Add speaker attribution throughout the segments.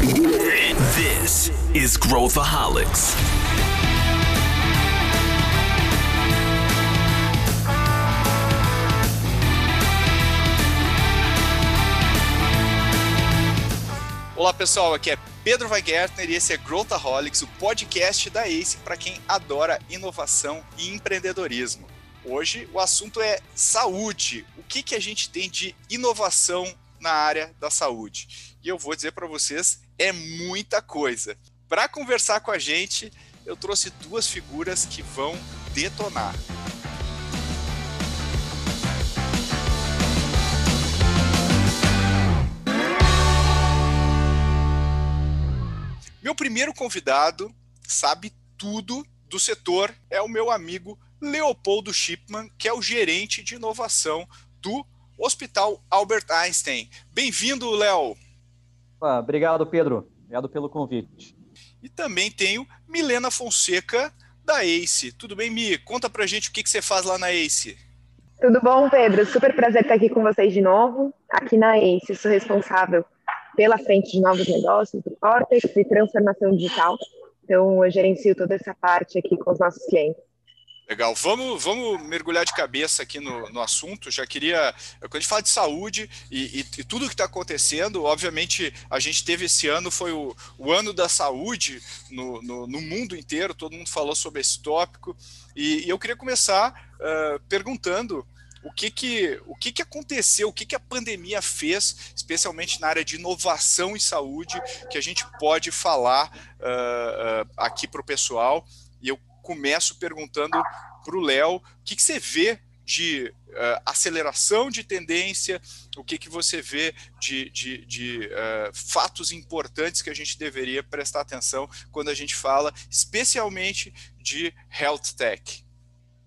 Speaker 1: This is Growthaholics.
Speaker 2: Olá pessoal, aqui é Pedro Weingärtner e esse é Growthaholics, o podcast da ACE para quem adora inovação e empreendedorismo. Hoje o assunto é saúde. O que, que a gente tem de inovação na área da saúde? E eu vou dizer para vocês, é muita coisa. Para conversar com a gente, eu trouxe duas figuras que vão detonar. Meu primeiro convidado sabe tudo do setor, é o meu amigo Leopoldo Shipman, que é o gerente de inovação do Hospital Albert Einstein. Bem-vindo, Léo.
Speaker 3: Ah, obrigado, Pedro. Obrigado pelo convite.
Speaker 2: E também tenho Milena Fonseca, da ACE. Tudo bem, Mi? Conta pra gente o que, que você faz lá na ACE.
Speaker 4: Tudo bom, Pedro? Super prazer estar aqui com vocês de novo. Aqui na ACE, sou responsável pela frente de novos negócios, do Cortex e transformação digital. Então, eu gerencio toda essa parte aqui com os nossos clientes.
Speaker 2: Legal, vamos, vamos mergulhar de cabeça aqui no, no assunto. Já queria, quando a gente fala de saúde e, e, e tudo que está acontecendo, obviamente a gente teve esse ano, foi o, o ano da saúde no, no, no, mundo inteiro, todo mundo falou sobre esse tópico. E, e eu queria começar uh, perguntando o que que, o que que aconteceu, o que que a pandemia fez, especialmente na área de inovação e saúde, que a gente pode falar uh, uh, aqui para o pessoal. E eu começo perguntando para o Léo, o que, que, você vê de uh, aceleração de tendência, o que, que você vê de, de, de fatos importantes que a gente deveria prestar atenção quando a gente fala, especialmente de health tech.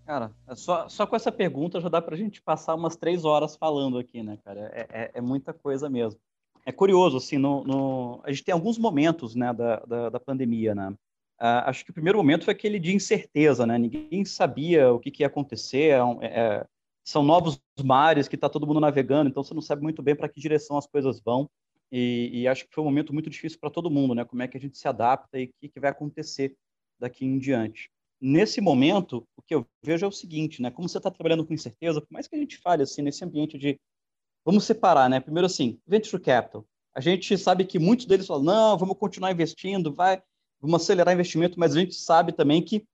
Speaker 3: Cara, é só, só com essa pergunta já dá para a gente passar umas três horas falando aqui, né, cara? É, é, é muita coisa mesmo. É curioso, assim, no, no, a gente tem alguns momentos, né, da, da, da pandemia, né? Uh, acho que o primeiro momento foi aquele de incerteza, né? Ninguém sabia o que, que ia acontecer. É, é, são novos mares que está todo mundo navegando, então você não sabe muito bem para que direção as coisas vão. E, e, acho que foi um momento muito difícil para todo mundo, né? Como é que a gente se adapta e o que, que vai acontecer daqui em diante nesse momento, o que eu vejo é o seguinte, né? Como você está trabalhando com incerteza, por mais que a gente fale assim nesse ambiente de vamos separar, né? Primeiro assim, venture capital. A gente sabe que muitos deles falam não, vamos continuar investindo, vai, vamos acelerar investimento, mas a gente sabe também que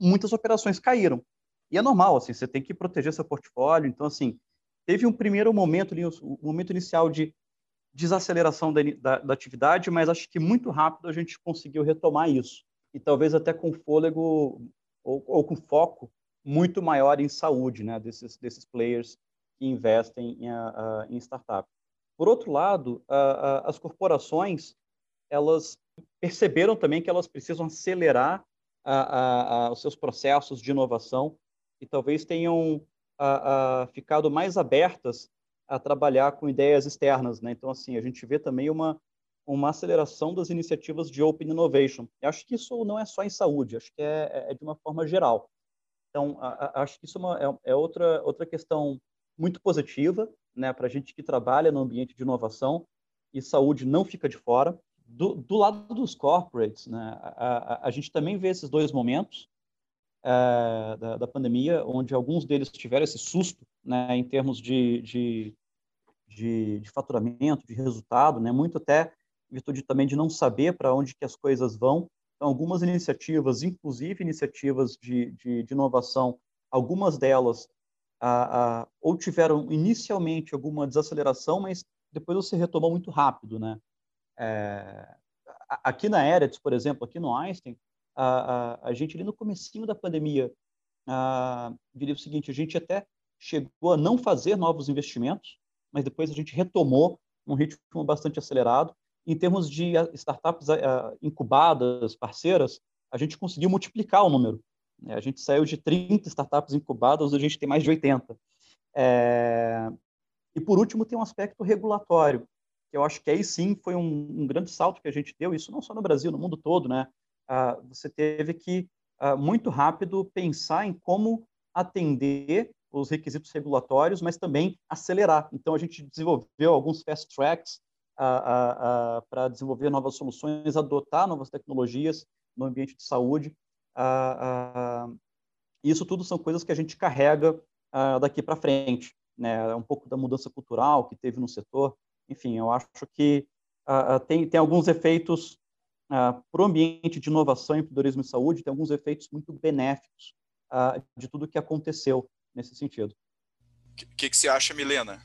Speaker 3: muitas operações caíram. E é normal, assim, você tem que proteger seu portfólio. Então, assim, teve um primeiro momento, um momento inicial de desaceleração da, da, da atividade, mas acho que muito rápido a gente conseguiu retomar isso e talvez até com fôlego ou, ou com foco muito maior em saúde, né, desses, desses players que investem em, em startup. Por outro lado, as corporações elas perceberam também que elas precisam acelerar os seus processos de inovação e talvez tenham ficado mais abertas a trabalhar com ideias externas, né? Então assim a gente vê também uma uma aceleração das iniciativas de Open Innovation. Eu acho que isso não é só em saúde, acho que é, é, é de uma forma geral. Então, a, a, acho que isso é, uma, é, é, outra, outra questão muito positiva né, para a gente que trabalha no ambiente de inovação e saúde não fica de fora. Do, do lado dos corporates, né, a, a, gente também vê esses dois momentos é, da, da, pandemia, onde alguns deles tiveram esse susto né, em termos de, de, de, de faturamento, de resultado, né, muito até virtude também de não saber para onde que as coisas vão. Então, algumas iniciativas, inclusive iniciativas de, de, de inovação, algumas delas ou tiveram inicialmente alguma desaceleração, mas depois você retomou muito rápido, né? É, aqui na Eretz, por exemplo, aqui no Einstein, a, a, a gente ali no comecinho da pandemia a, diria o seguinte, a gente até chegou a não fazer novos investimentos, mas depois a gente retomou um ritmo bastante acelerado em termos de startups incubadas, parceiras, a gente conseguiu multiplicar o número. Né? A gente saiu de 30 startups incubadas, a gente tem mais de 80. É... E, por último, tem um aspecto regulatório, que eu acho que aí sim foi um, um grande salto que a gente deu, isso não só no Brasil, no mundo todo. Né? Uh, você teve que, uh, muito rápido, pensar em como atender os requisitos regulatórios, mas também acelerar. Então, a gente desenvolveu alguns fast tracks para desenvolver novas soluções, adotar novas tecnologias no ambiente de saúde. isso tudo são coisas que a gente carrega daqui para frente. Né? Um pouco da mudança cultural que teve no setor. Enfim, eu acho que tem, tem alguns efeitos para o ambiente de inovação e empreendedorismo em saúde, tem alguns efeitos muito benéficos de tudo que aconteceu nesse sentido.
Speaker 2: O que, que, que você acha, Milena?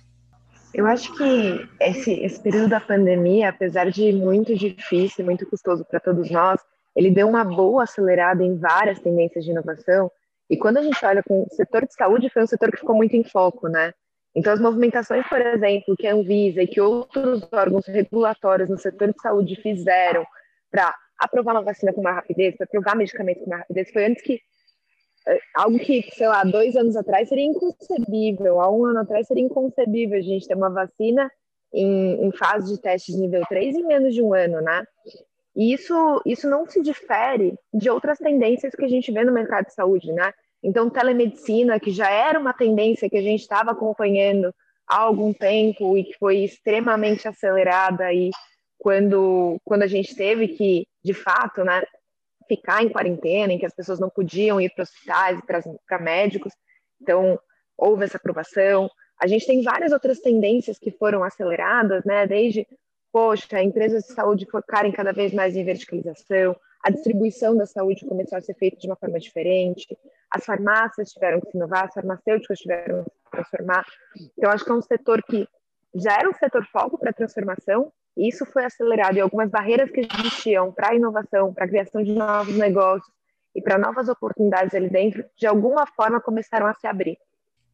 Speaker 4: Eu acho que esse, esse período da pandemia, apesar de muito difícil, muito custoso para todos nós, ele deu uma boa acelerada em várias tendências de inovação. E quando a gente olha com o setor de saúde, foi um setor que ficou muito em foco, né? Então, as movimentações, por exemplo, que a Anvisa e que outros órgãos regulatórios no setor de saúde fizeram para aprovar uma vacina com mais rapidez, para aprovar medicamentos com mais rapidez, foi antes que é, algo que, sei lá, dois anos atrás seria inconcebível, há um ano atrás seria inconcebível a gente ter uma vacina em, em fase de testes nível 3 em menos de um ano, né? E isso, isso não se difere de outras tendências que a gente vê no mercado de saúde, né? Então, telemedicina, que já era uma tendência que a gente estava acompanhando há algum tempo e que foi extremamente acelerada aí quando, quando a gente teve que, de fato, né, ficar em quarentena, em que as pessoas não podiam ir para hospitais, para médicos. Então, houve essa aprovação. A gente tem várias outras tendências que foram aceleradas, né? Desde, poxa, empresas de saúde focarem cada vez mais em verticalização, a distribuição da saúde começou a ser feita de uma forma diferente, as farmácias tiveram que se inovar, as farmacêuticas tiveram que se transformar. Então, acho que é um setor que já era um setor foco para transformação, isso foi acelerado e algumas barreiras que existiam para a inovação, para a criação de novos negócios e para novas oportunidades ali dentro, de alguma forma começaram a se abrir.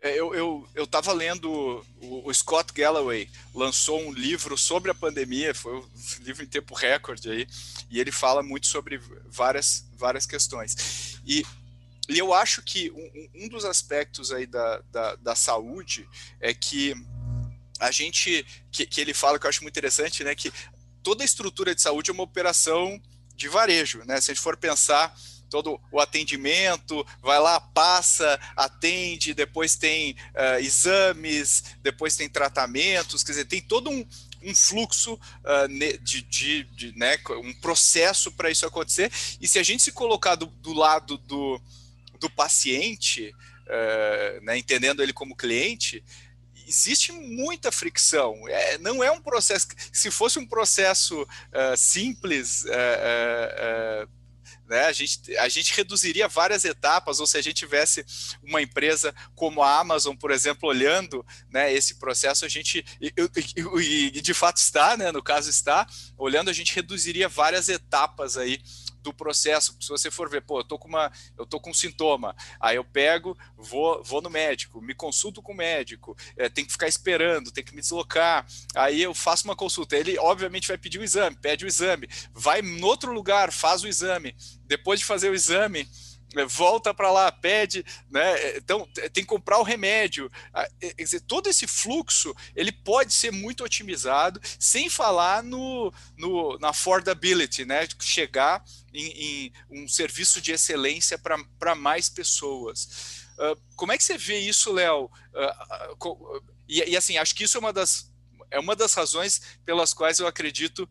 Speaker 2: É, eu estava lendo, o, o, Scott Galloway lançou um livro sobre a pandemia, foi um livro em tempo recorde aí, e ele fala muito sobre várias, várias questões. E, e eu acho que um, um dos aspectos aí da, da, da saúde é que a gente, que, que ele fala que eu acho muito interessante, né, que toda estrutura de saúde é uma operação de varejo, né? Se a gente for pensar todo o atendimento, vai lá, passa, atende, depois tem uh, exames, depois tem tratamentos, quer dizer, tem todo um, um fluxo uh, de, de, de, né, um processo para isso acontecer. E se a gente se colocar do, do lado do, do paciente, uh, né, entendendo ele como cliente, existe muita fricção. É, não é um processo. Se fosse um processo uh, simples, uh, né, a, gente, a gente reduziria várias etapas, ou se a gente tivesse uma empresa como a Amazon, por exemplo, olhando né, esse processo, a gente, e, e, e de fato está, né, no caso está, olhando, a gente reduziria várias etapas aí do processo. Se você for ver, pô, eu tô com uma, eu tô com um sintoma, aí eu pego, vou, vou no médico, me consulto com o médico, é, tem que ficar esperando, tem que me deslocar, aí eu faço uma consulta. Ele obviamente vai pedir o exame, pede o exame, vai no outro lugar, faz o exame. Depois de fazer o exame, volta para lá, pede, né? Então tem que comprar o remédio. É, quer dizer, todo esse fluxo ele pode ser muito otimizado, sem falar no, no na affordability, né? Chegar em, em um serviço de excelência para mais pessoas. Uh, como é que você vê isso, Léo? Uh, e, e assim, acho que isso é uma das é uma das razões pelas quais eu acredito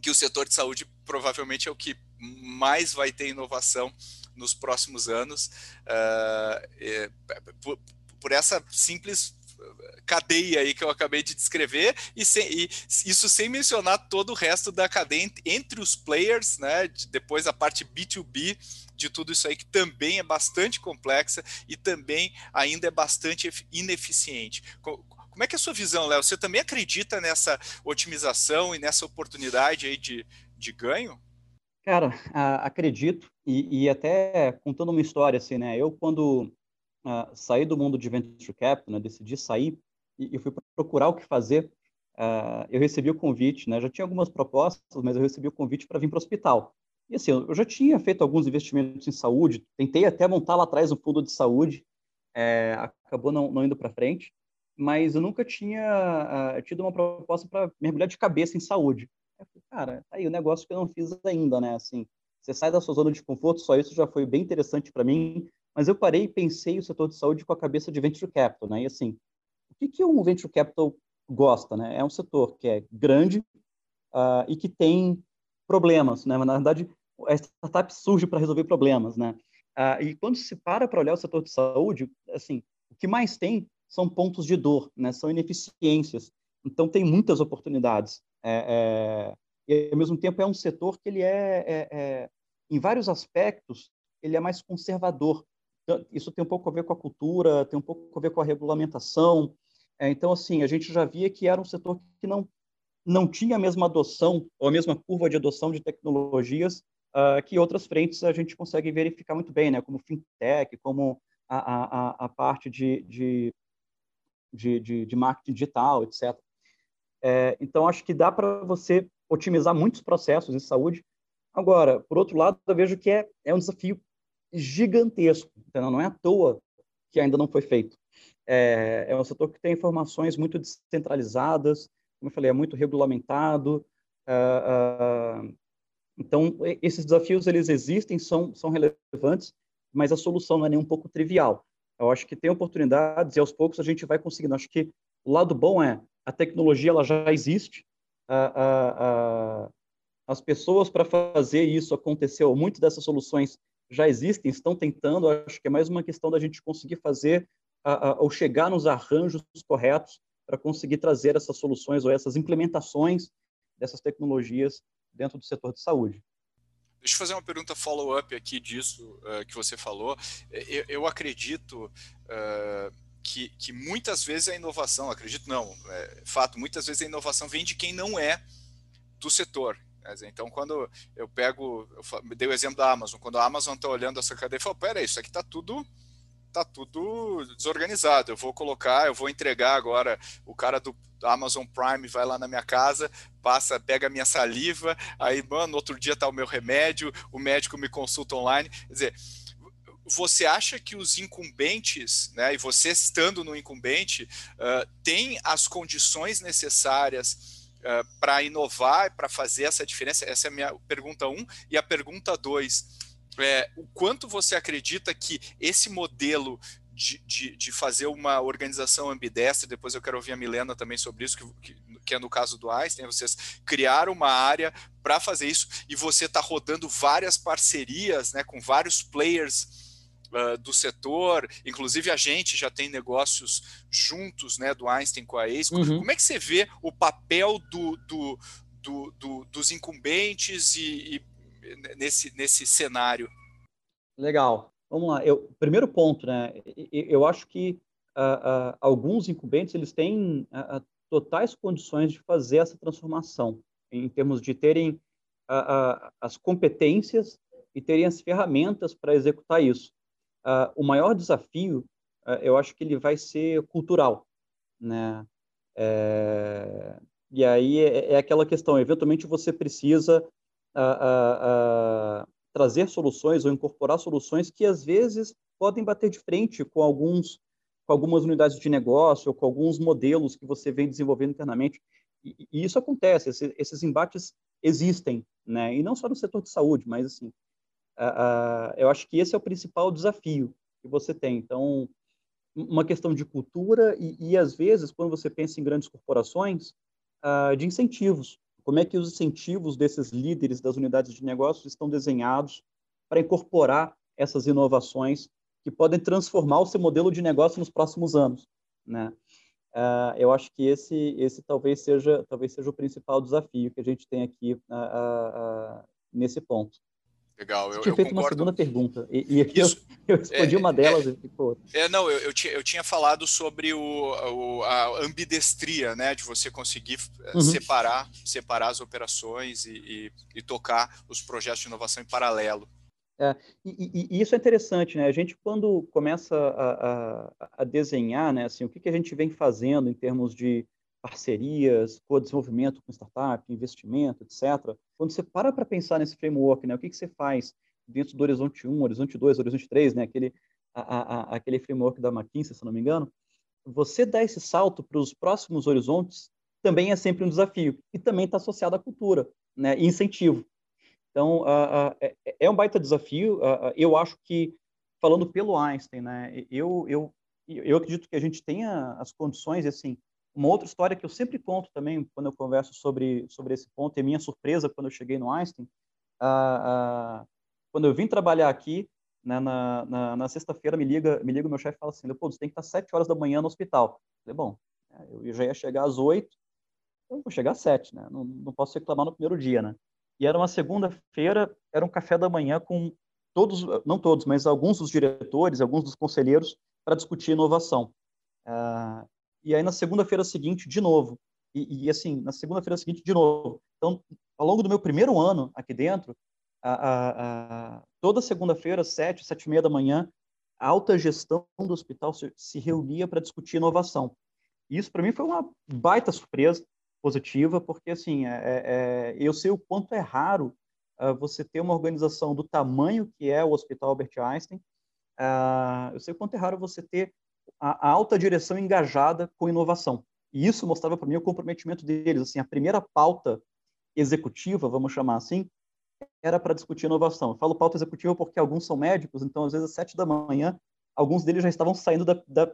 Speaker 2: que o setor de saúde provavelmente é o que mais vai ter inovação nos próximos anos, uh, é, por, por, essa simples cadeia aí que eu acabei de descrever e, sem, e, isso sem mencionar todo o resto da cadeia entre os players, né? Depois a parte B2B de tudo isso aí que também é bastante complexa e também ainda é bastante ineficiente. Como é que é a sua visão, Léo? Você também acredita nessa otimização e nessa oportunidade aí de, de ganho?
Speaker 3: Cara, acredito, e, e, até contando uma história, assim, né? Eu, quando uh, saí do mundo de venture capital, né, decidi sair e, e fui procurar o que fazer, uh, eu recebi o convite, né? Já tinha algumas propostas, mas eu recebi o convite para vir para o hospital. E assim, eu já tinha feito alguns investimentos em saúde, tentei até montar lá atrás um fundo de saúde, é, acabou não, não indo para frente, mas eu nunca tinha uh, tido uma proposta para mergulhar de cabeça em saúde. Eu falei, cara, tá aí o negócio que eu não fiz ainda, né? Assim, você sai da sua zona de conforto, só isso já foi bem interessante para mim, mas eu parei e pensei o setor de saúde com a cabeça de venture capital, né? E assim, o que, que um venture capital gosta, né? É um setor que é grande uh, e que tem problemas, né? Na verdade, a startup surge para resolver problemas, né? Uh, e quando se para para olhar o setor de saúde, assim, o que mais tem são pontos de dor, né? São ineficiências. Então tem muitas oportunidades. É, é, e ao mesmo tempo é um setor que ele é, é, é em vários aspectos, ele é mais conservador. Então, isso tem um pouco a ver com a cultura, tem um pouco a ver com a regulamentação. É, então, assim, a gente já via que era um setor que não não tinha a mesma adoção ou a mesma curva de adoção de tecnologias uh, que outras frentes a gente consegue verificar muito bem, né? Como fintech, como a, a, a parte de, de, de, de, marketing digital, etc. É, então, acho que dá para você otimizar muitos processos em saúde. Agora, por outro lado, eu vejo que é, é um desafio gigantesco, entendeu? não é à toa que ainda não foi feito. É, é um setor que tem informações muito descentralizadas, como eu falei, é muito regulamentado. Uh, uh, então, esses desafios, eles existem, são, são relevantes, mas a solução não é nem um pouco trivial. Eu acho que tem oportunidades e aos poucos a gente vai conseguindo. Acho que o lado bom é a tecnologia ela já existe, as pessoas para fazer isso acontecer, ou muitas dessas soluções já existem, estão tentando. Acho que é mais uma questão da gente conseguir fazer ou chegar nos arranjos corretos para conseguir trazer essas soluções ou essas implementações dessas tecnologias dentro do setor de saúde.
Speaker 2: Deixa eu fazer uma pergunta follow-up aqui disso uh, que você falou. Eu, eu acredito uh, que, que, muitas vezes a inovação, acredito não, é fato, muitas vezes a inovação vem de quem não é do setor. Então, quando eu pego, eu dei o exemplo da Amazon, quando a Amazon está olhando essa cadeia e fala, peraí, isso aqui está tudo tá tudo desorganizado. Eu vou colocar, eu vou entregar agora o cara do Amazon Prime vai lá na minha casa, passa, pega a minha saliva, aí, mano, outro dia tá o meu remédio, o médico me consulta online. Quer dizer, você acha que os incumbentes, né, e você estando no incumbente, uh, tem as condições necessárias uh, para inovar, para fazer essa diferença? Essa é a minha pergunta um. E a pergunta dois, é, o quanto você acredita que esse modelo de, de, de, fazer uma organização ambidestra, depois eu quero ouvir a Milena também sobre isso, que, que é no caso do Einstein, vocês criaram uma área para fazer isso e você está rodando várias parcerias né, com vários players Uh, do setor, inclusive a gente já tem negócios juntos, né, do Einstein com a ACE. Uhum. Como é que você vê o papel do, do, do, do dos incumbentes e, e nesse, nesse cenário?
Speaker 3: Legal. Vamos lá. Eu, primeiro ponto, né? Eu acho que uh, uh, alguns incumbentes eles têm totais condições de fazer essa transformação, em termos de terem as competências e terem as ferramentas para executar isso. O maior desafio, eu acho que ele vai ser cultural, né? É, e aí é, é, aquela questão, eventualmente você precisa a, trazer soluções ou incorporar soluções que às vezes podem bater de frente com alguns com algumas unidades de negócio ou com alguns modelos que você vem desenvolvendo internamente e, e isso acontece esses, esses embates existem né e não só no setor de saúde mas assim eu acho que esse é o principal desafio que você tem então uma questão de cultura e, e às vezes quando você pensa em grandes corporações uh, de incentivos como é que os incentivos desses líderes das unidades de negócios estão desenhados para incorporar essas inovações que podem transformar o seu modelo de negócio nos próximos anos, né? Uh, eu acho que esse, esse talvez seja, talvez seja o principal desafio que a gente tem aqui uh, uh, nesse ponto.
Speaker 2: Legal,
Speaker 3: eu, tinha feito concordo. uma segunda pergunta e, e eu, eu, respondi é, uma delas
Speaker 2: é,
Speaker 3: e ficou outra.
Speaker 2: É, não, eu, eu, tinha, eu tinha falado sobre o, o, a ambidestria, né, de você conseguir eh, uhum. separar, separar as operações e, e, e, tocar os projetos de inovação em paralelo.
Speaker 3: É, e, e, isso é interessante, né? A gente quando começa a, a, a desenhar, né, assim, o que, que a gente vem fazendo em termos de parcerias, co-desenvolvimento com startup, investimento, etc. Quando você para para pensar nesse framework, né, o que, que você faz dentro do Horizonte 1, Horizonte 2, Horizonte 3, né, aquele, a, a, aquele framework da McKinsey, se não me engano, você dar esse salto para os próximos horizontes também é sempre um desafio e também está associado à cultura né, e incentivo. Então, uh, uh, é, um baita desafio. Uh, eu acho que, falando pelo Einstein, né, eu, eu, eu acredito que a gente tenha as condições, assim, Uma outra história que eu sempre conto também quando eu converso sobre, sobre esse ponto, e minha surpresa quando eu cheguei no Einstein, quando eu vim trabalhar aqui, né, na, na, na sexta-feira, me liga, me liga o meu chefe fala assim, Leopoldo, você tem que estar sete horas da manhã no hospital. Eu falei, bom, é, eu já ia chegar às oito, então vou chegar às sete, né? Não, não posso reclamar no primeiro dia, né? E era uma segunda-feira, era um café da manhã com todos, não todos, mas alguns dos diretores, alguns dos conselheiros, para discutir inovação. Uh, e aí na segunda-feira seguinte, de novo. E, e assim, na segunda-feira seguinte, de novo. Então, ao longo do meu primeiro ano aqui dentro, a, a, a, toda segunda-feira, sete, sete e meia da manhã, a alta gestão do hospital se, se reunia para discutir inovação. E isso, para mim, foi uma baita surpresa positiva, porque, assim, é, é, é, eu sei o quanto é raro uh, você ter uma organização do tamanho que é o Hospital Albert Einstein, uh, eu sei o quanto é raro você ter a, alta direção engajada com inovação. E isso mostrava para mim o comprometimento deles. Assim, a primeira pauta executiva, vamos chamar assim, era para discutir inovação. Eu falo pauta executiva porque alguns são médicos, então às vezes às sete da manhã, alguns deles já estavam saindo da, da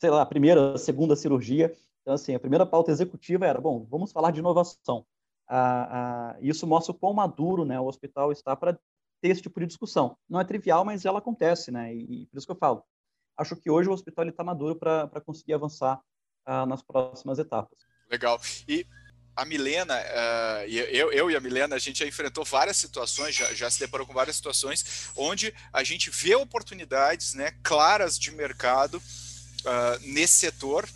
Speaker 3: sei lá, primeira, segunda cirurgia. Então assim, a primeira pauta executiva era, bom, vamos falar de inovação. Ah, ah, isso mostra o quão maduro, né, o hospital está para ter esse tipo de discussão. Não é trivial, mas ela acontece, né? E, e por isso que eu falo. Acho que hoje o hospital está maduro para conseguir avançar ah, nas próximas etapas.
Speaker 2: Legal. E a Milena, uh, eu, eu e a Milena, a gente já enfrentou várias situações, já, já, se deparou com várias situações onde a gente vê oportunidades né, claras de mercado uh, nesse setor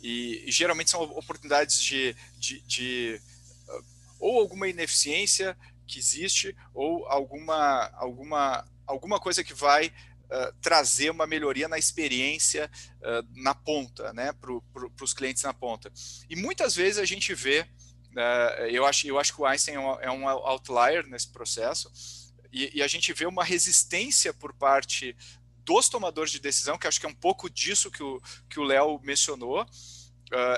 Speaker 2: e, e, geralmente são oportunidades de, de, de uh, ou alguma ineficiência que existe ou alguma, alguma, alguma coisa que vai Trazer uma melhoria na experiência uh, na ponta, né, para pro, os clientes na ponta. E muitas vezes a gente vê Uh, eu, acho, eu acho que o Einstein é um, é um outlier nesse processo, e, e, a gente vê uma resistência por parte dos tomadores de decisão, que acho que é um pouco disso que o que o Léo mencionou,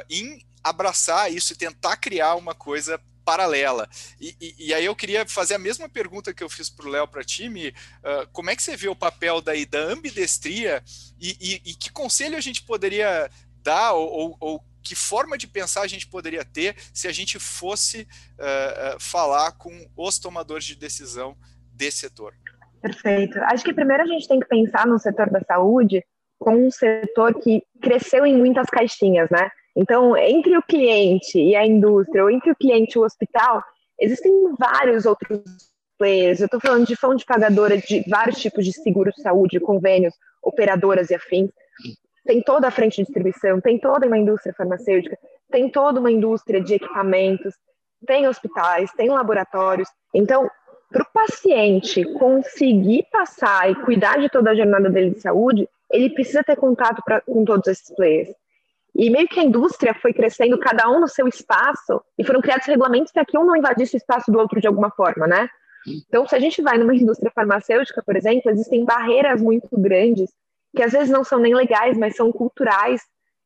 Speaker 2: em abraçar isso e tentar criar uma coisa paralela. E, e, e, aí eu queria fazer a mesma pergunta que eu fiz para o Léo para time. Uh, como é que você vê o papel daí da ambidestria e, e, que conselho a gente poderia dar ou, ou, ou que forma de pensar a gente poderia ter se a gente fosse uh, uh, falar com os tomadores de decisão desse setor?
Speaker 4: Perfeito. Acho que primeiro a gente tem que pensar no setor da saúde como um setor que cresceu em muitas caixinhas, né? Então, entre o cliente e a indústria, ou entre o cliente e o hospital, existem vários outros players. Eu estou falando de fonte pagadora de vários tipos de seguro de saúde, convênios, operadoras e afins tem toda a frente de distribuição, tem toda uma indústria farmacêutica, tem toda uma indústria de equipamentos, tem hospitais, tem laboratórios. Então, para o paciente conseguir passar e cuidar de toda a jornada dele de saúde, ele precisa ter contato pra, com todos esses players. E meio que a indústria foi crescendo, cada um no seu espaço, e foram criados regulamentos para que um não invadisse o espaço do outro de alguma forma, né? Então, se a gente vai numa indústria farmacêutica, por exemplo, existem barreiras muito grandes que às vezes não são nem legais, mas são culturais,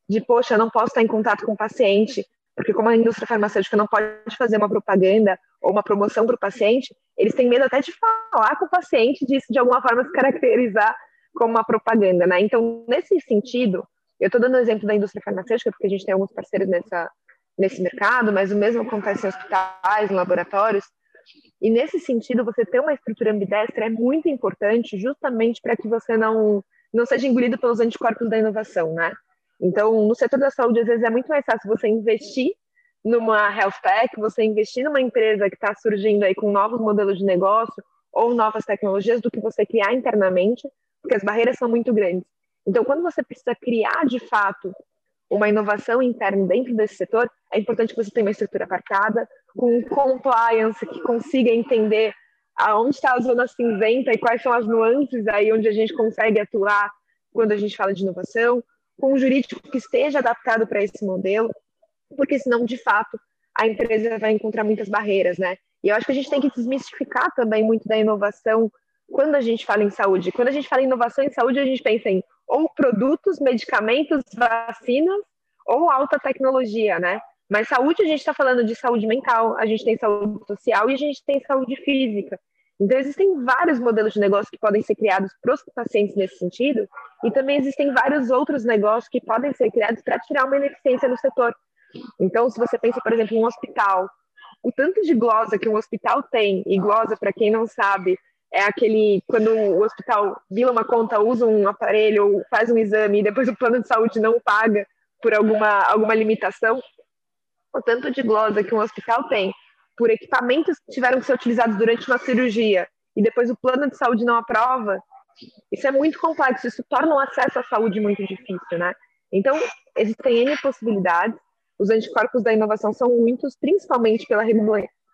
Speaker 4: de, poxa, eu não posso estar em contato com o paciente, porque como a indústria farmacêutica não pode fazer uma propaganda ou uma promoção para o paciente, eles têm medo até de falar com o paciente, disso de alguma forma se caracterizar como uma propaganda, né? Então, nesse sentido, eu estou dando o exemplo da indústria farmacêutica, porque a gente tem alguns parceiros nessa, nesse mercado, mas o mesmo acontece em hospitais, em laboratórios, e nesse sentido, você ter uma estrutura ambidestra é muito importante, justamente para que você não não seja engolido pelos anticorpos da inovação, né? Então, no setor da saúde, às vezes é muito mais fácil você investir numa health tech, você investir numa empresa que está surgindo aí com novos modelos de negócio ou novas tecnologias do que você criar internamente, porque as barreiras são muito grandes. Então, quando você precisa criar de fato uma inovação interna dentro desse setor, é importante que você tenha uma estrutura aparcada, com compliance que consiga entender aonde está a zona cinzenta e quais são as nuances aí onde a gente consegue atuar quando a gente fala de inovação, com um jurídico que esteja adaptado para esse modelo, porque senão, de fato, a empresa vai encontrar muitas barreiras, né? E eu acho que a gente tem que desmistificar também muito da inovação quando a gente fala em saúde. Quando a gente fala em inovação em saúde, a gente pensa em ou produtos, medicamentos, vacinas ou alta tecnologia, né? Mas saúde, a gente está falando de saúde mental, a gente tem saúde social e a gente tem saúde física. Então, existem vários modelos de negócio que podem ser criados para os pacientes nesse sentido, e também existem vários outros negócios que podem ser criados para tirar uma ineficiência no setor. Então, se você pensa, por exemplo, em um hospital, o tanto de glosa que um hospital tem, e glosa, para quem não sabe, é aquele quando o hospital bila uma conta, usa um aparelho ou faz um exame e depois o plano de saúde não paga por alguma, alguma limitação, o tanto de glosa que um hospital tem por equipamentos que tiveram que ser utilizados durante uma cirurgia e depois o plano de saúde não aprova, isso é muito complexo, isso torna o acesso à saúde muito difícil, né? Então, existem N possibilidades, os anticorpos da inovação são muitos, principalmente pela,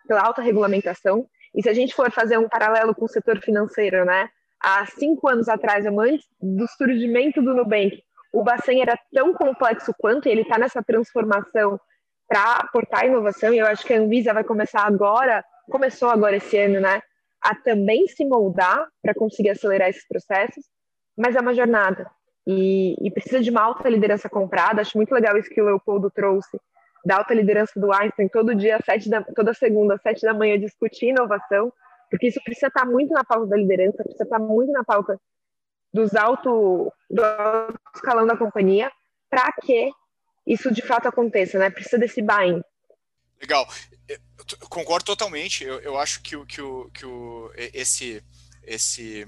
Speaker 4: pela alta regulamentação, e se a gente for fazer um paralelo com o setor financeiro, né? Há cinco anos atrás, antes do surgimento do Nubank, o Bacen era tão complexo quanto, ele está nessa transformação para aportar inovação, e eu acho que a Anvisa vai começar agora, começou agora esse ano, né, a também se moldar para conseguir acelerar esses processos, mas é uma jornada, e, e, precisa de uma alta liderança comprada, acho muito legal isso que o Leopoldo trouxe, da alta liderança do Einstein, todo dia, sete da, toda segunda, sete da manhã, discutir inovação, porque isso precisa estar muito na pauta da liderança, precisa estar muito na pauta dos alto, do alto escalão da companhia, para que isso de fato aconteça, né? Precisa desse buy-in.
Speaker 2: Legal. Eu concordo totalmente. Eu, eu acho que, o, que, o, que o, esse, esse,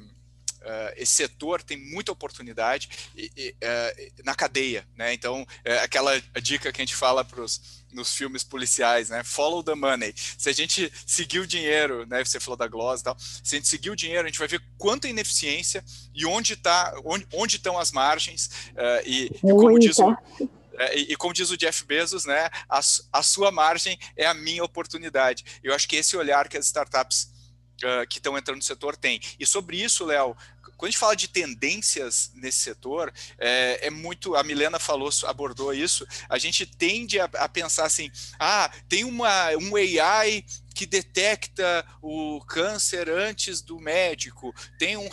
Speaker 2: esse setor tem muita oportunidade e, e, uh, na cadeia, né? Então, uh, aquela dica que a gente fala para os nos filmes policiais, né? Follow the money. Se a gente seguir o dinheiro, né? Você falou da gloss e tal. Se a gente seguir o dinheiro, a gente vai ver quanta ineficiência e onde tá, onde, onde estão as margens uh, e, e, como diz o e, e, como diz o Jeff Bezos, né, a, a, sua margem é a minha oportunidade. Eu acho que esse olhar que as startups uh, que estão entrando no setor têm. E sobre isso, Léo, quando a gente fala de tendências nesse setor, é, é, muito. A Milena falou, abordou isso. A gente tende a, a pensar assim: ah, tem uma, um AI que detecta o câncer antes do médico. Tem um.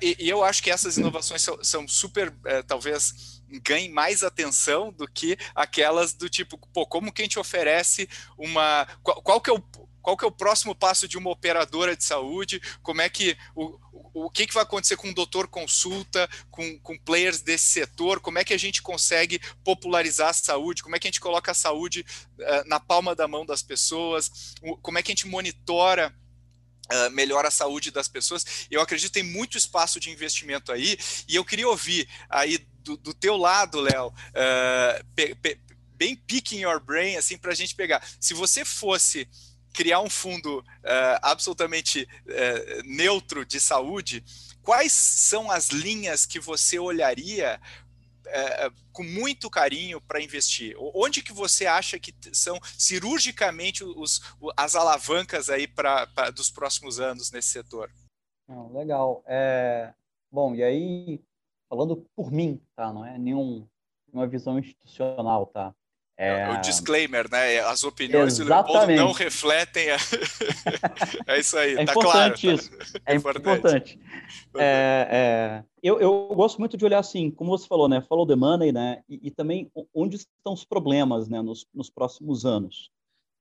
Speaker 2: E, eu acho que essas inovações são, são super, é, talvez ganhe mais atenção do que aquelas do tipo, pô, como que a gente oferece uma. Qual, qual que é o. Qual que é o próximo passo de uma operadora de saúde? Como é que o, o, que, que vai acontecer com o doutor consulta, com, com players desse setor? Como é que a gente consegue popularizar a saúde? Como é que a gente coloca a saúde uh, na palma da mão das pessoas? Como é que a gente monitora Uh, melhora a saúde das pessoas. Eu acredito que tem muito espaço de investimento aí, e eu queria ouvir aí do, do teu lado, Léo, uh, bem picking your brain, assim, para a gente pegar. Se você fosse criar um fundo uh, absolutamente neutro de saúde, quais são as linhas que você olharia é, com muito carinho para investir? Onde que você acha que são cirurgicamente os, as alavancas aí para dos próximos anos nesse setor?
Speaker 3: Não, legal. É, bom, e aí, falando por mim, tá? Não é nenhum, nenhuma visão institucional, tá?
Speaker 2: É, é... o disclaimer, né? As opiniões Exatamente. do Leopoldo não refletem. A... é isso aí,
Speaker 3: é
Speaker 2: tá
Speaker 3: importante
Speaker 2: claro.
Speaker 3: Isso. É, é importante. É, é, eu, eu gosto muito de olhar assim, como você falou, né? Follow the money, né? E, e também onde estão os problemas, né? Nos, nos próximos anos.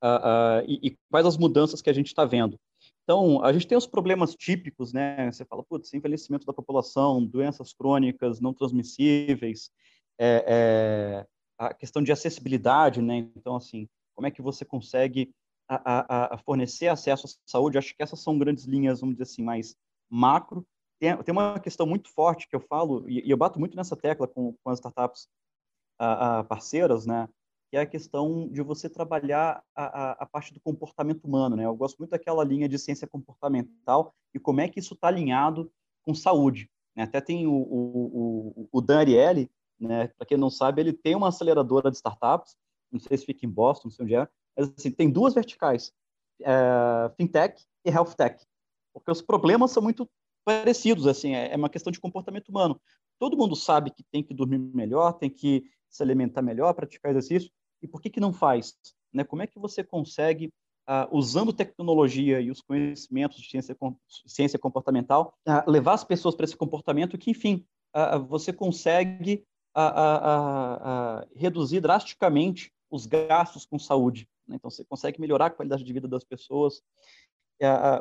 Speaker 3: Uh, uh, e, e, quais as mudanças que a gente está vendo. Então, a gente tem os problemas típicos, né? Você fala, putz, envelhecimento da população, doenças crônicas não transmissíveis, é, é, a questão de acessibilidade, né? Então, assim, como é que você consegue a, a, a fornecer acesso à saúde? Acho que essas são grandes linhas, vamos dizer assim, mais macro. Tem, tem uma questão muito forte que eu falo, e, e eu bato muito nessa tecla com, com as startups a, parceiras, né? Que é a questão de você trabalhar a, parte do comportamento humano, né? Eu gosto muito daquela linha de ciência comportamental e como é que isso está alinhado com saúde. Né? Até tem o, o, o, o Dan Ariely, né? Para quem não sabe, ele tem uma aceleradora de startups, não sei se fica em Boston, não sei onde é, mas assim, tem duas verticais, é, fintech e health tech, porque os problemas são muito parecidos, assim, é, é uma questão de comportamento humano. Todo mundo sabe que tem que dormir melhor, tem que se alimentar melhor, praticar exercício, e por que que não faz? Né? Como é que você consegue Uh, usando tecnologia e os conhecimentos de ciência, ciência comportamental, uh, levar as pessoas para esse comportamento que, enfim, uh, você consegue a, a, a, reduzir drasticamente os gastos com saúde. Né? Então, você consegue melhorar a qualidade de vida das pessoas.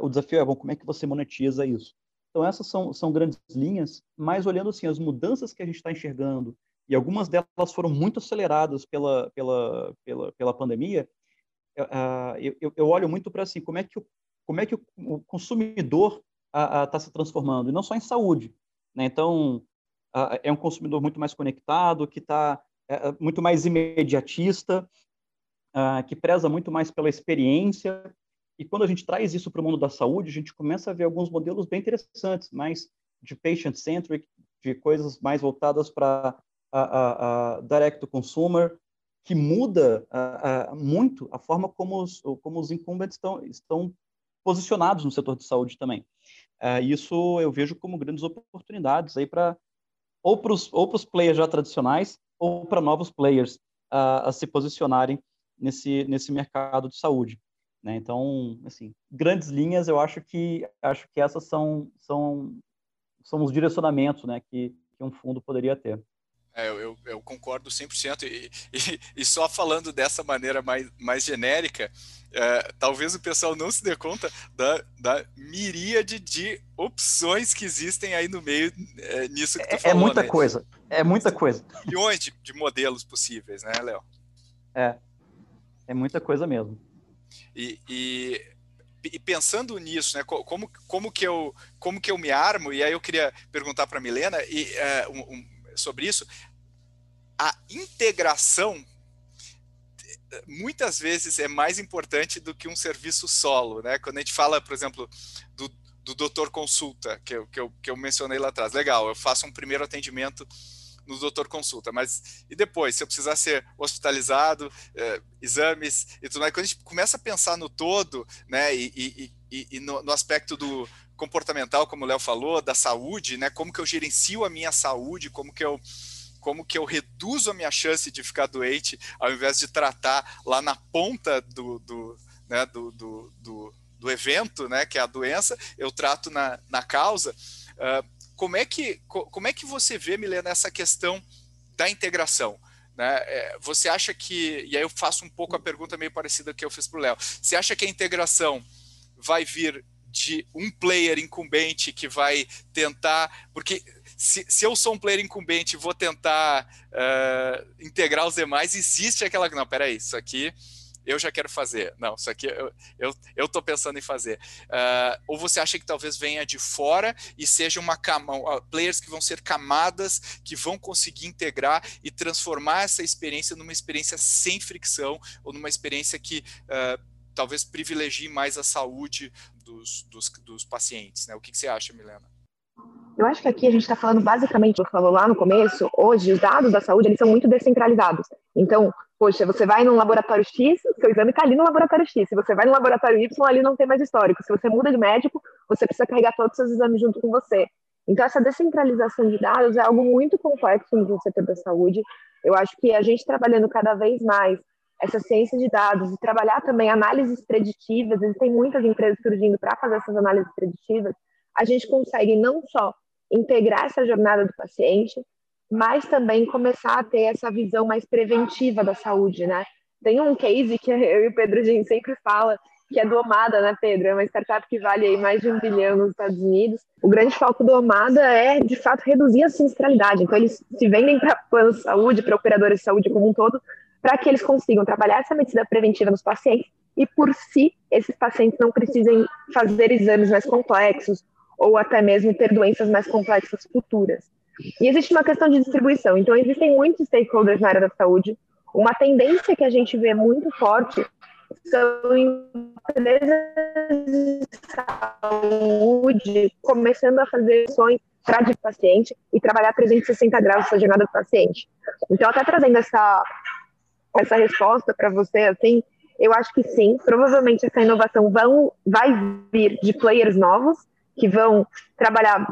Speaker 3: o desafio é, bom, como é que você monetiza isso? Então, essas são, são grandes linhas, mas olhando assim, as mudanças que a gente está enxergando, e algumas delas foram muito aceleradas pela, pela, pela, pela pandemia, uh, eu, eu, olho muito para assim, como é que o, como é que o, consumidor está se transformando, e não só em saúde. Né? Então, é um consumidor muito mais conectado, que está é, é, muito mais imediatista, uh, que preza muito mais pela experiência, e quando a gente traz isso para o mundo da saúde, a gente começa a ver alguns modelos bem interessantes, mais de patient-centric, de coisas mais voltadas para a, a, a direct to consumer, que muda a, muito a forma como os, como os incumbents estão, estão posicionados no setor de saúde também. Uh, isso eu vejo como grandes oportunidades aí para ou para os ou players já tradicionais ou para novos players uh, a se posicionarem nesse, nesse mercado de saúde. Né? Então, assim, grandes linhas, eu acho que acho que essas são são são os direcionamentos, né, que, que um fundo poderia ter.
Speaker 2: É, eu, eu, concordo 100%. E, e, e só falando dessa maneira mais, mais genérica, é, talvez o pessoal não se dê conta da, da miríade de opções que existem aí no meio é, nisso que tu
Speaker 3: é,
Speaker 2: falou.
Speaker 3: É muita
Speaker 2: né?
Speaker 3: coisa. É muita coisa.
Speaker 2: Milhões de, de modelos possíveis, né, Léo?
Speaker 3: É. É muita coisa mesmo.
Speaker 2: E, e, e, pensando nisso, né, como, como, que eu, como que eu me armo, e aí eu queria perguntar para a Milena e, uh, um, sobre isso, a integração muitas vezes é mais importante do que um serviço solo, né? Quando a gente fala, por exemplo, do, do doutor consulta, que eu, que, eu, que eu mencionei lá atrás, legal, eu faço um primeiro atendimento no doutor consulta, mas e depois, se eu precisar ser hospitalizado, é, exames e tudo mais, quando a gente começa a pensar no todo, né, e, e, e, e no, no, aspecto do comportamental, como o Léo falou, da saúde, né, como que eu gerencio a minha saúde, como que eu como que eu reduzo a minha chance de ficar doente, ao invés de tratar lá na ponta do, do, né, do, do, do, do evento, né, que é a doença, eu trato na, na causa. Uh, como é que, como é que você vê, Milena, essa questão da integração? Né? É, você acha que, e aí eu faço um pouco a pergunta meio parecida que eu fiz para o Léo, você acha que a integração vai vir de um player incumbente que vai tentar, porque se, se eu sou um player incumbente e vou tentar uh, integrar os demais, existe aquela, não, peraí, isso aqui eu já quero fazer. Não, isso aqui eu eu, eu pensando em fazer. Uh, ou você acha que talvez venha de fora e seja uma cama, uh, players que vão ser camadas que vão conseguir integrar e transformar essa experiência numa experiência sem fricção ou numa experiência que uh, talvez privilegie mais a saúde dos, dos, dos pacientes, né? O que, que você acha, Milena?
Speaker 4: Eu acho que aqui a gente está falando basicamente, você falou lá no começo, hoje os dados da saúde eles são muito descentralizados. Então, poxa, você vai num laboratório X, seu exame está ali no laboratório X. Se você vai no laboratório Y, ali não tem mais histórico. Se você muda de médico, você precisa carregar todos os seus exames junto com você. Então, essa descentralização de dados é algo muito complexo no setor da saúde. Eu acho que a gente trabalhando cada vez mais essa ciência de dados e trabalhar também análises preditivas, existem muitas empresas surgindo para fazer essas análises preditivas, a gente consegue não só integrar essa jornada do paciente, mas também começar a ter essa visão mais preventiva da saúde, né? Tem um case que eu e o Pedro gente sempre fala, que é do Omada, né, Pedro? É uma startup que vale aí mais de um bilhão nos Estados Unidos. O grande foco do Omada é, de fato, reduzir a sinistralidade. Então, eles se vendem para planos de saúde, para operadores de saúde como um todo, para que eles consigam trabalhar essa medicina preventiva nos pacientes e, por si, esses pacientes não precisem fazer exames mais complexos ou até mesmo ter doenças mais complexas futuras. E existe uma questão de distribuição. Então, existem muitos stakeholders na área da saúde. Uma tendência que a gente vê muito forte são empresas de saúde começando a fazer ações para o paciente e trabalhar 360 graus essa jornada do paciente. Então, até trazendo essa, essa resposta para você, assim, eu acho que sim, provavelmente essa inovação vão, vai vir de players novos, que vão trabalhar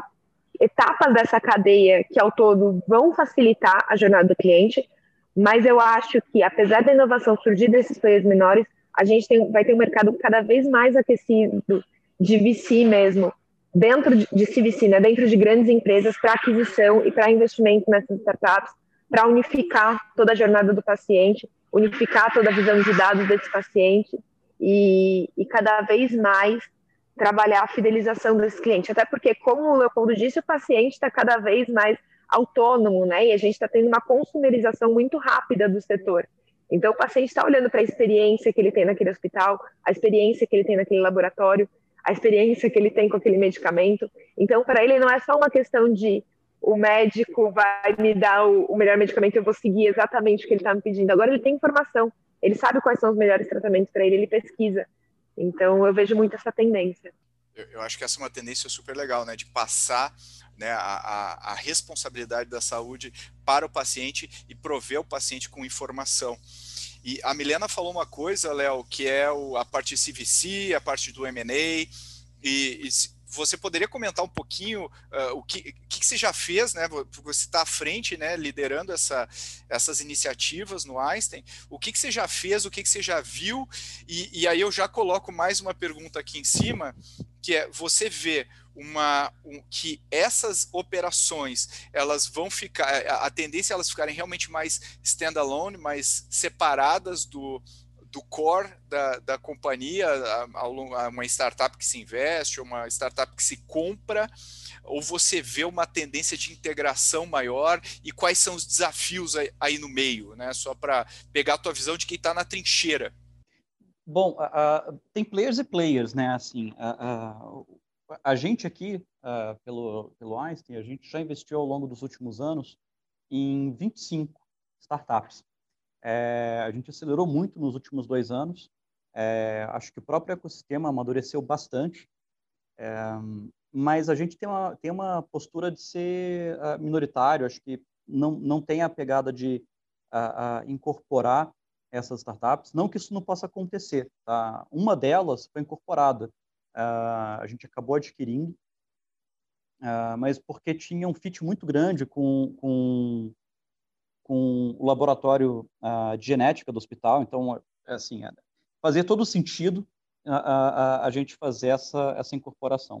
Speaker 4: etapas dessa cadeia que ao todo vão facilitar a jornada do cliente, mas eu acho que apesar da inovação surgir desses players menores, a gente tem, vai ter um mercado cada vez mais aquecido de VC mesmo, dentro de, de CVC, né, dentro de grandes empresas para aquisição e para investimento nessas startups, para unificar toda a jornada do paciente, unificar toda a visão de dados desse paciente e, e cada vez mais trabalhar a fidelização desse cliente. Até porque, como o Leopoldo disse, o paciente está cada vez mais autônomo, né? E a gente está tendo uma consumerização muito rápida do setor. Então, o paciente está olhando para a experiência que ele tem naquele hospital, a experiência que ele tem naquele laboratório, a experiência que ele tem com aquele medicamento. Então, para ele, não é só uma questão de o médico vai me dar o, o melhor medicamento, eu vou seguir exatamente o que ele está me pedindo. Agora ele tem informação, ele sabe quais são os melhores tratamentos para ele, ele pesquisa. Então, eu vejo muito essa tendência.
Speaker 2: Eu, eu, acho que essa é uma tendência super legal, né? De passar né, a, a, a responsabilidade da saúde para o paciente e prover o paciente com informação. E a Milena falou uma coisa, Léo, que é o, a parte CVC, a parte do M&A, e, e você poderia comentar um pouquinho uh, o que, que, você já fez, né? Você está à frente, né? Liderando essa, essas iniciativas no Einstein. O que, que você já fez, o que, que você já viu? E, e aí eu já coloco mais uma pergunta aqui em cima, que é você vê uma um, que essas operações elas vão ficar a, a tendência é elas ficarem realmente mais standalone, mais separadas do do core da, da companhia, a, a uma startup que se investe, uma startup que se compra, ou você vê uma tendência de integração maior e quais são os desafios aí, aí no meio, né? Só para pegar a tua visão de quem está na trincheira.
Speaker 3: Bom, uh, tem players e players, né? Assim, uh, a gente aqui, pelo, pelo Einstein, a gente já investiu ao longo dos últimos anos em 25 startups. É, a gente acelerou muito nos últimos dois anos. É, acho que o próprio ecossistema amadureceu bastante. É, mas a gente tem uma, tem uma postura de ser uh, minoritário. Acho que não, não tem a pegada de uh, uh, incorporar essas startups. Não que isso não possa acontecer. Tá? Uma delas foi incorporada. a gente acabou adquirindo, mas porque tinha um fit muito grande com, com com o laboratório uh, de genética do hospital. Então, é assim, é, fazia todo sentido a, a, a, gente fazer essa, essa incorporação.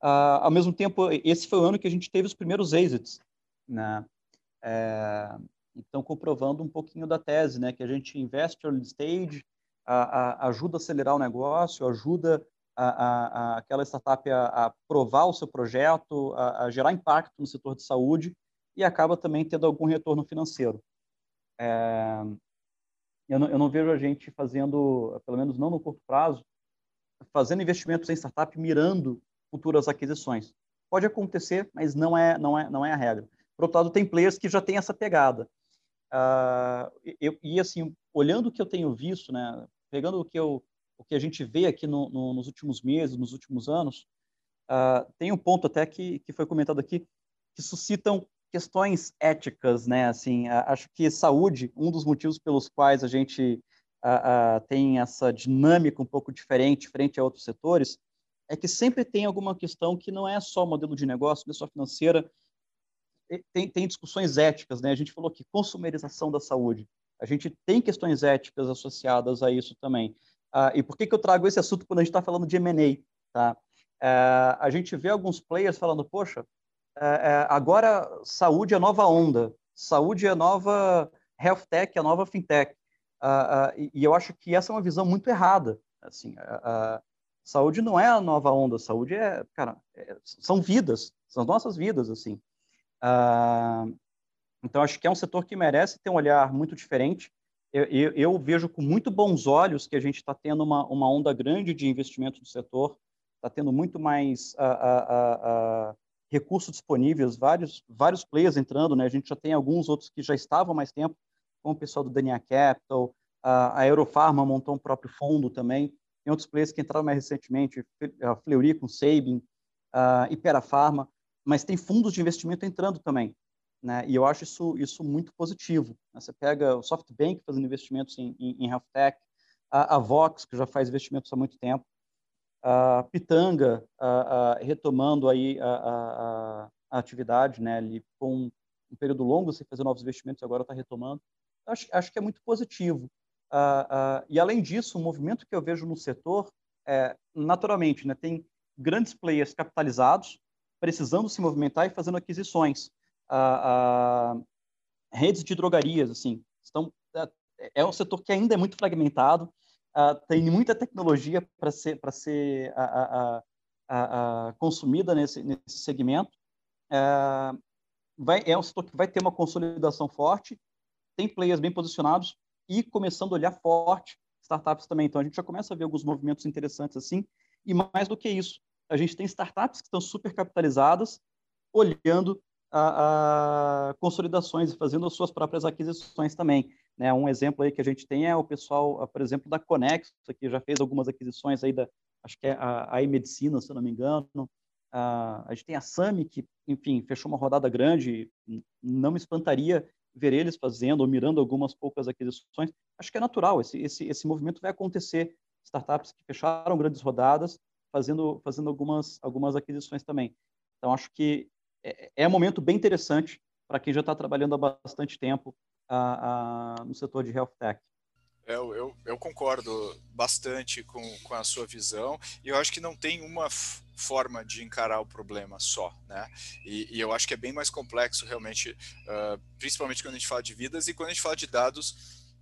Speaker 3: Uh, ao mesmo tempo, esse foi o ano que a gente teve os primeiros exits, né? É, então, comprovando um pouquinho da tese, né? Que a gente investe early stage, a, ajuda a acelerar o negócio, ajuda aquela startup a, provar o seu projeto, a gerar impacto no setor de saúde, e acaba também tendo algum retorno financeiro. É, eu, não, eu não vejo a gente fazendo, pelo menos não no curto prazo, fazendo investimentos em startup mirando futuras aquisições. Pode acontecer, mas não é, não é, não é a regra. Por outro lado, tem players que já têm essa pegada. Uh, eu, e assim, olhando o que eu tenho visto, né, pegando o que, eu, o que a gente vê aqui no, no, nos últimos meses, nos últimos anos, uh, tem um ponto até que, que foi comentado aqui, que suscitam questões éticas, né? Assim, acho que saúde, um dos motivos pelos quais a gente a, a, tem essa dinâmica um pouco diferente frente a outros setores, é que sempre tem alguma questão que não é só modelo de negócio, não é só financeira, tem, tem discussões éticas, né? A gente falou que consumerização da saúde, a gente tem questões éticas associadas a isso também. Ah, e por que, que eu trago esse assunto quando a gente está falando de M&A? Tá? Ah, a gente vê alguns players falando, poxa, é, é, agora saúde é nova onda, saúde é nova health tech, é nova fintech. Uh, uh, e, eu acho que essa é uma visão muito errada. Assim, uh, saúde não é a nova onda, saúde é, cara, é, são vidas, são nossas vidas, assim. então acho que é um setor que merece ter um olhar muito diferente. Eu, eu, eu vejo com muito bons olhos que a gente está tendo uma, uma onda grande de investimento no setor, está tendo muito mais recursos disponíveis, vários, vários players entrando, né? A gente já tem alguns outros que já estavam há mais tempo, como o pessoal do DNA Capital, a Eurofarma montou um próprio fundo também, tem outros players que entraram mais recentemente, a Fleury com Sabin, a Ipera Pharma, mas tem fundos de investimento entrando também, né? E eu acho isso, isso muito positivo. Né? Você pega o SoftBank fazendo investimentos em, em, em a, a Vox, que já faz investimentos há muito tempo, a Pitanga a, a, retomando aí a, a, atividade, né, ali com um período longo sem fazer novos investimentos, agora está retomando. Acho, acho que é muito positivo. e além disso, o movimento que eu vejo no setor é, naturalmente, né, tem grandes players capitalizados precisando se movimentar e fazendo aquisições. redes de drogarias, assim, estão é, é um setor que ainda é muito fragmentado, uh, tem muita tecnologia para ser, para ser a, a, a, consumida nesse, nesse segmento. Uh, vai, é um setor que vai ter uma consolidação forte, tem players bem posicionados e começando a olhar forte startups também. Então, a gente já começa a ver alguns movimentos interessantes assim. E mais do que isso, a gente tem startups que estão super capitalizadas, olhando a, a consolidações e fazendo as suas próprias aquisições também. Né? Um exemplo aí que a gente tem é o pessoal, por exemplo, da Conex, que já fez algumas aquisições aí da, acho que é a, a e-medicina, se eu não me engano. Uh, a gente tem a Sami, que, enfim, fechou uma rodada grande, não me espantaria ver eles fazendo ou mirando algumas poucas aquisições. Acho que é natural, esse, esse, esse movimento vai acontecer. Startups que fecharam grandes rodadas, fazendo, fazendo algumas, algumas aquisições também. Então, acho que é, é um momento bem interessante para quem já está trabalhando há bastante tempo uh, uh, no setor de health tech.
Speaker 2: Eu, eu, eu, concordo bastante com, com a sua visão e eu acho que não tem uma forma de encarar o problema só, né? E, e eu acho que é bem mais complexo realmente, uh, principalmente quando a gente fala de vidas e quando a gente fala de dados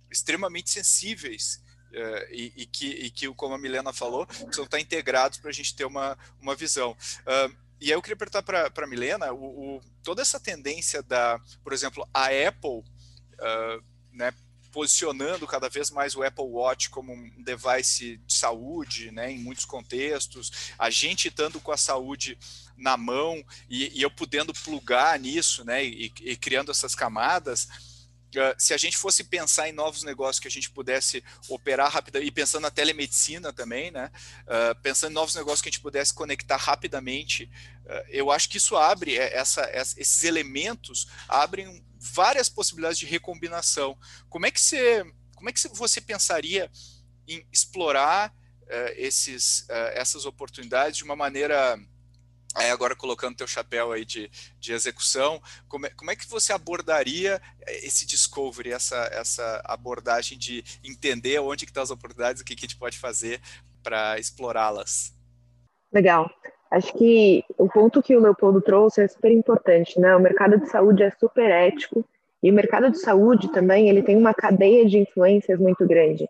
Speaker 2: extremamente sensíveis uh, e, e, que, e que, como a Milena falou, precisam estar integrados para a gente ter uma, uma visão. Uh, e aí eu queria perguntar para a Milena, o, o, toda essa tendência da, por exemplo, a Apple, né, posicionando cada vez mais o Apple Watch como um device de saúde, né, em muitos contextos, a gente estando com a saúde na mão e, e eu podendo plugar nisso, né, e, e criando essas camadas, Uh, se a gente fosse pensar em novos negócios que a gente pudesse operar rapidamente, e pensando na telemedicina também, né? Uh, pensando em novos negócios que a gente pudesse conectar rapidamente, uh, eu acho que isso abre, é, essa, essa, esses elementos abrem várias possibilidades de recombinação. Como é que você, como é que você pensaria em explorar esses, essas oportunidades de uma maneira Aí agora colocando teu chapéu aí de, de execução, como é, como é que você abordaria esse discovery, essa, essa abordagem de entender onde que estão as oportunidades, o que, que a gente pode fazer para explorá-las?
Speaker 4: Legal. Acho que o ponto que o Leopoldo trouxe é super importante, né? O mercado de saúde é super ético e o mercado de saúde também, ele tem uma cadeia de influências muito grande.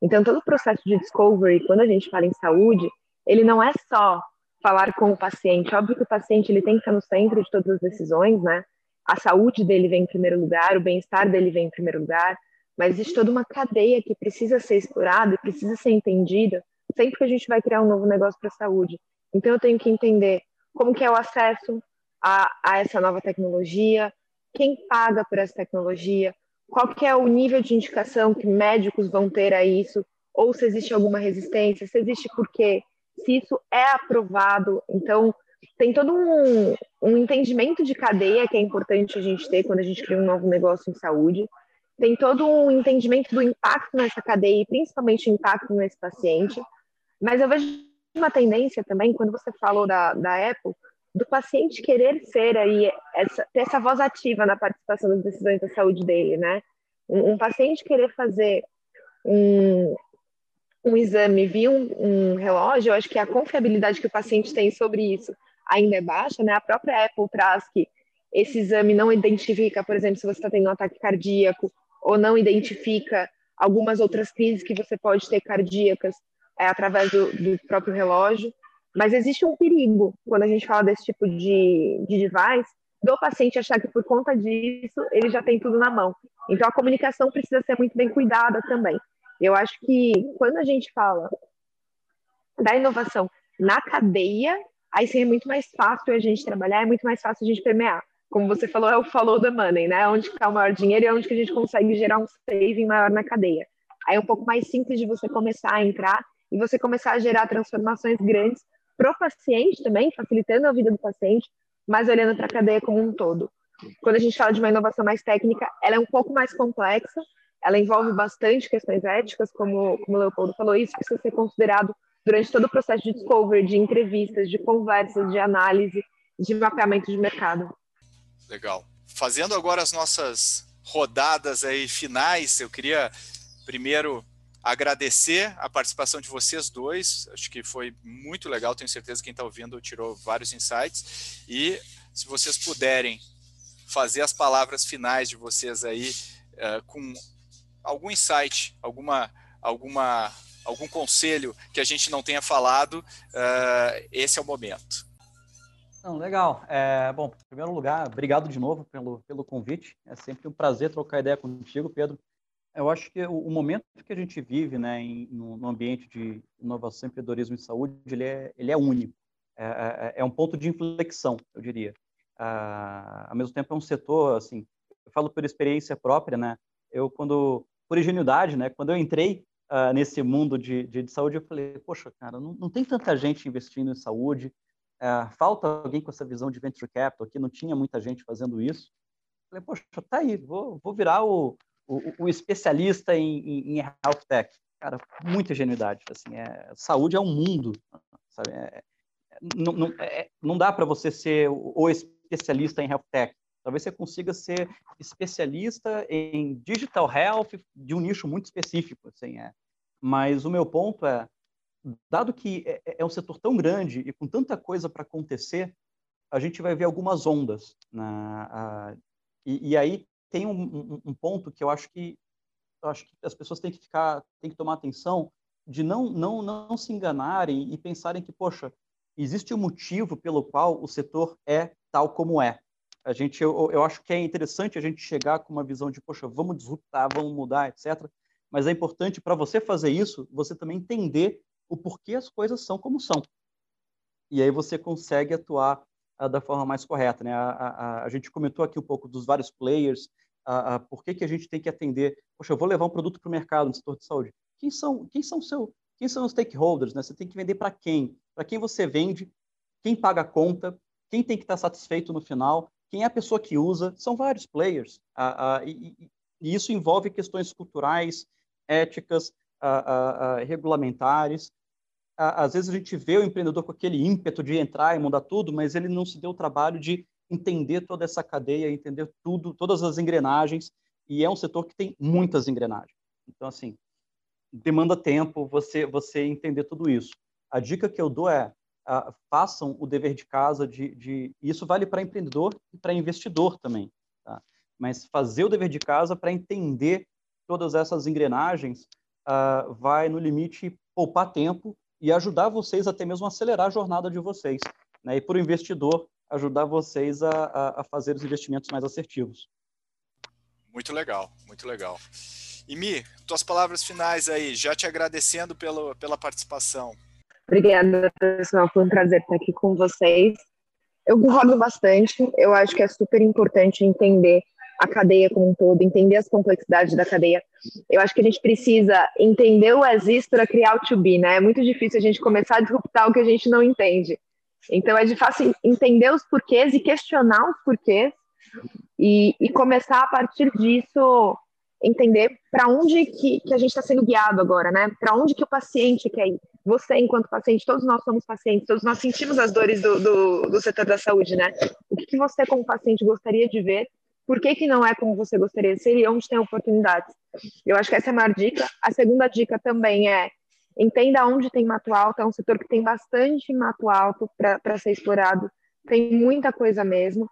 Speaker 4: Então, todo o processo de discovery, quando a gente fala em saúde, ele não é só falar com o paciente. Óbvio que o paciente ele tem que estar no centro de todas as decisões, né? A saúde dele vem em primeiro lugar, o bem-estar dele vem em primeiro lugar, mas existe toda uma cadeia que precisa ser explorada e precisa ser entendida sempre que a gente vai criar um novo negócio para a saúde. Então eu tenho que entender como que é o acesso a, a essa nova tecnologia, quem paga por essa tecnologia, qual que é o nível de indicação que médicos vão ter a isso, ou se existe alguma resistência, se existe por quê, se isso é aprovado. Então, tem todo um, um entendimento de cadeia que é importante a gente ter quando a gente cria um novo negócio em saúde. Tem todo um entendimento do impacto nessa cadeia e principalmente o impacto nesse paciente. Mas eu vejo uma tendência também, quando você falou da, da Apple, do paciente querer ser aí, essa, ter essa voz ativa na participação das decisões da saúde dele, né? Um, um paciente querer fazer um, um exame via um, um, relógio, eu acho que a confiabilidade que o paciente tem sobre isso ainda é baixa, né? A própria Apple traz que esse exame não identifica, por exemplo, se você está tendo um ataque cardíaco, ou não identifica algumas outras crises que você pode ter cardíacas é, através do, do, próprio relógio. Mas existe um perigo quando a gente fala desse tipo de, de device, do paciente achar que por conta disso ele já tem tudo na mão. Então a comunicação precisa ser muito bem cuidada também. Eu acho que quando a gente fala da inovação na cadeia, aí sim é muito mais fácil a gente trabalhar, é muito mais fácil a gente permear. Como você falou, é o follow the money, né? Onde está o maior dinheiro e é onde que a gente consegue gerar um saving maior na cadeia. Aí é um pouco mais simples de você começar a entrar e você começar a gerar transformações grandes para o paciente também, facilitando a vida do paciente, mas olhando para a cadeia como um todo. Quando a gente fala de uma inovação mais técnica, ela é um pouco mais complexa, ela envolve bastante questões éticas, como, como o Leopoldo falou, isso precisa ser considerado durante todo o processo de discovery, de entrevistas, de conversas, de análise, de mapeamento de mercado.
Speaker 2: Legal. Fazendo agora as nossas rodadas aí finais, eu queria primeiro agradecer a participação de vocês dois. Acho que foi muito legal. Tenho certeza que quem está ouvindo tirou vários insights. E se vocês puderem fazer as palavras finais de vocês aí uh, com algum insight, alguma, alguma algum conselho que a gente não tenha falado, uh, esse é o momento.
Speaker 3: Não, legal. É, bom, em primeiro lugar, obrigado de novo pelo, pelo convite. É sempre um prazer trocar ideia contigo, Pedro. Eu acho que o, o momento que a gente vive né, em, no, no, ambiente de inovação, empreendedorismo e saúde, ele é, ele é único. É, é, é um ponto de inflexão, eu diria. Ah, ao mesmo tempo, é um setor, assim, eu falo por experiência própria, né? Eu, quando, por ingenuidade, né? Quando eu entrei uh, nesse mundo de, de, de, saúde, eu falei, poxa, cara, não, não tem tanta gente investindo em saúde, é, falta alguém com essa visão de venture capital, que não tinha muita gente fazendo isso. Falei, poxa, tá aí, vou, vou virar o, o, o especialista em, em, em, health tech. Cara, muita ingenuidade. Assim, é, saúde é um mundo, sabe? É, não, não, é, não dá para você ser o especialista em health tech. Talvez você consiga ser especialista em digital health de um nicho muito específico, assim, é. Mas o meu ponto é, dado que é, é, é um setor tão grande e com tanta coisa para acontecer, a gente vai ver algumas ondas. Na, a, e, e, aí tem um, um, um, ponto que eu acho que eu acho que as pessoas têm que ficar, têm que tomar atenção de não não não se enganarem e pensarem que poxa existe um motivo pelo qual o setor é tal como é. A gente eu, eu acho que é interessante a gente chegar com uma visão de poxa vamos disruptar, vamos mudar, etc. Mas é importante para você fazer isso, você também entender o porquê as coisas são como são. E aí você consegue atuar uh, da forma mais correta. Né? A, a, a, gente comentou aqui um pouco dos vários players, uh, uh, por que, que a gente tem que atender. Poxa, eu vou levar um produto para o mercado no setor de saúde. Quem são, quem são, seu, quem são os stakeholders? Né? Você tem que vender para quem? Para quem você vende? Quem paga a conta? Quem tem que estar satisfeito no final? Quem é a pessoa que usa? São vários players. Uh, e, e, isso envolve questões culturais, éticas, regulamentares às vezes a gente vê o empreendedor com aquele ímpeto de entrar e mudar tudo, mas ele não se deu o trabalho de entender toda essa cadeia, entender tudo, todas as engrenagens, e é um setor que tem muitas engrenagens. Então, assim, demanda tempo você, você entender tudo isso. A dica que eu dou é uh, façam o dever de casa, de, de... isso vale para empreendedor e para investidor também, tá? mas fazer o dever de casa para entender todas essas engrenagens uh, vai, no limite, poupar tempo e ajudar vocês até mesmo a acelerar a jornada de vocês. Né? E para o investidor, ajudar vocês a, a, a, fazer os investimentos mais assertivos.
Speaker 2: Muito legal, muito legal. E Mi, tuas palavras finais aí, já te agradecendo pelo, pela participação.
Speaker 4: Obrigada, pessoal. Foi um prazer estar aqui com vocês. Eu concordo bastante. Eu acho que é super importante entender a cadeia como um todo, entender as complexidades da cadeia. Eu acho que a gente precisa entender o as para criar o to be, né? É muito difícil a gente começar a disruptar o que a gente não entende. Então é de fácil entender os porquês e questionar os porquês e, e começar a partir disso entender para onde que, que a gente está sendo guiado agora, né? Para onde que o paciente quer ir. Você, enquanto paciente, todos nós somos pacientes, todos nós sentimos as dores do, do, do setor da saúde, né? O que, que você, como paciente, gostaria de ver por que, que não é como você gostaria de ser e onde tem oportunidades. Eu acho que essa é a maior dica. A segunda dica também é entenda onde tem mato alto, é um setor que tem bastante mato alto para ser explorado, tem muita coisa mesmo,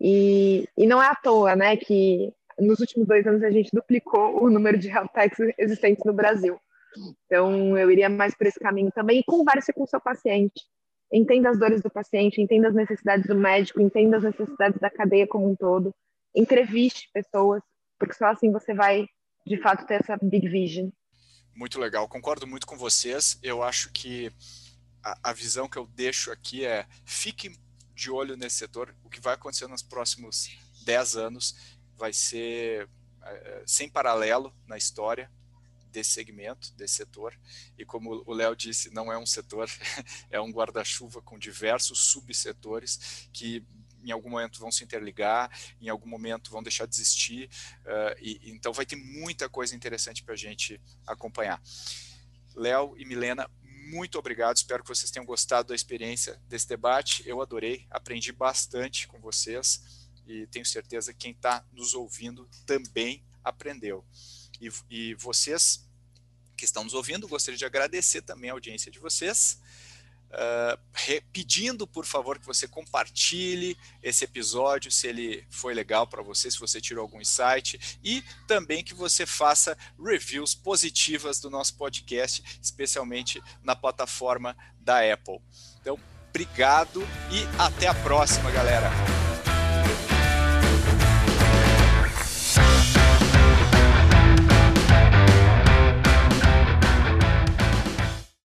Speaker 4: e, e não é à toa, né, que nos últimos dois anos a gente duplicou o número de health techs existentes no Brasil. Então, eu iria mais por esse caminho também, e converse com o seu paciente. Entenda as dores do paciente, entenda as necessidades do médico, entenda as necessidades da cadeia como um todo entreviste pessoas, porque só assim você vai, de fato, ter essa big vision.
Speaker 2: Muito legal, concordo muito com vocês. Eu acho que a, a visão que eu deixo aqui é fique de olho nesse setor. O que vai acontecer nos próximos 10 anos vai ser é, sem paralelo na história desse segmento, desse setor. E como o Léo disse, não é um setor, é um guarda-chuva com diversos subsetores que em algum momento vão se interligar, em algum momento vão deixar de existir, uh, e, então vai ter muita coisa interessante para a gente acompanhar. Léo e Milena, muito obrigado, espero que vocês tenham gostado da experiência desse debate, eu adorei, aprendi bastante com vocês, e tenho certeza que quem está nos ouvindo também aprendeu. E, e vocês que estão nos ouvindo, gostaria de agradecer também a audiência de vocês, uh, pedindo, por favor, que você compartilhe esse episódio, se ele foi legal para você, se você tirou algum insight, e também que você faça reviews positivas do nosso podcast, especialmente na plataforma da Apple. Então, obrigado e até a próxima, galera.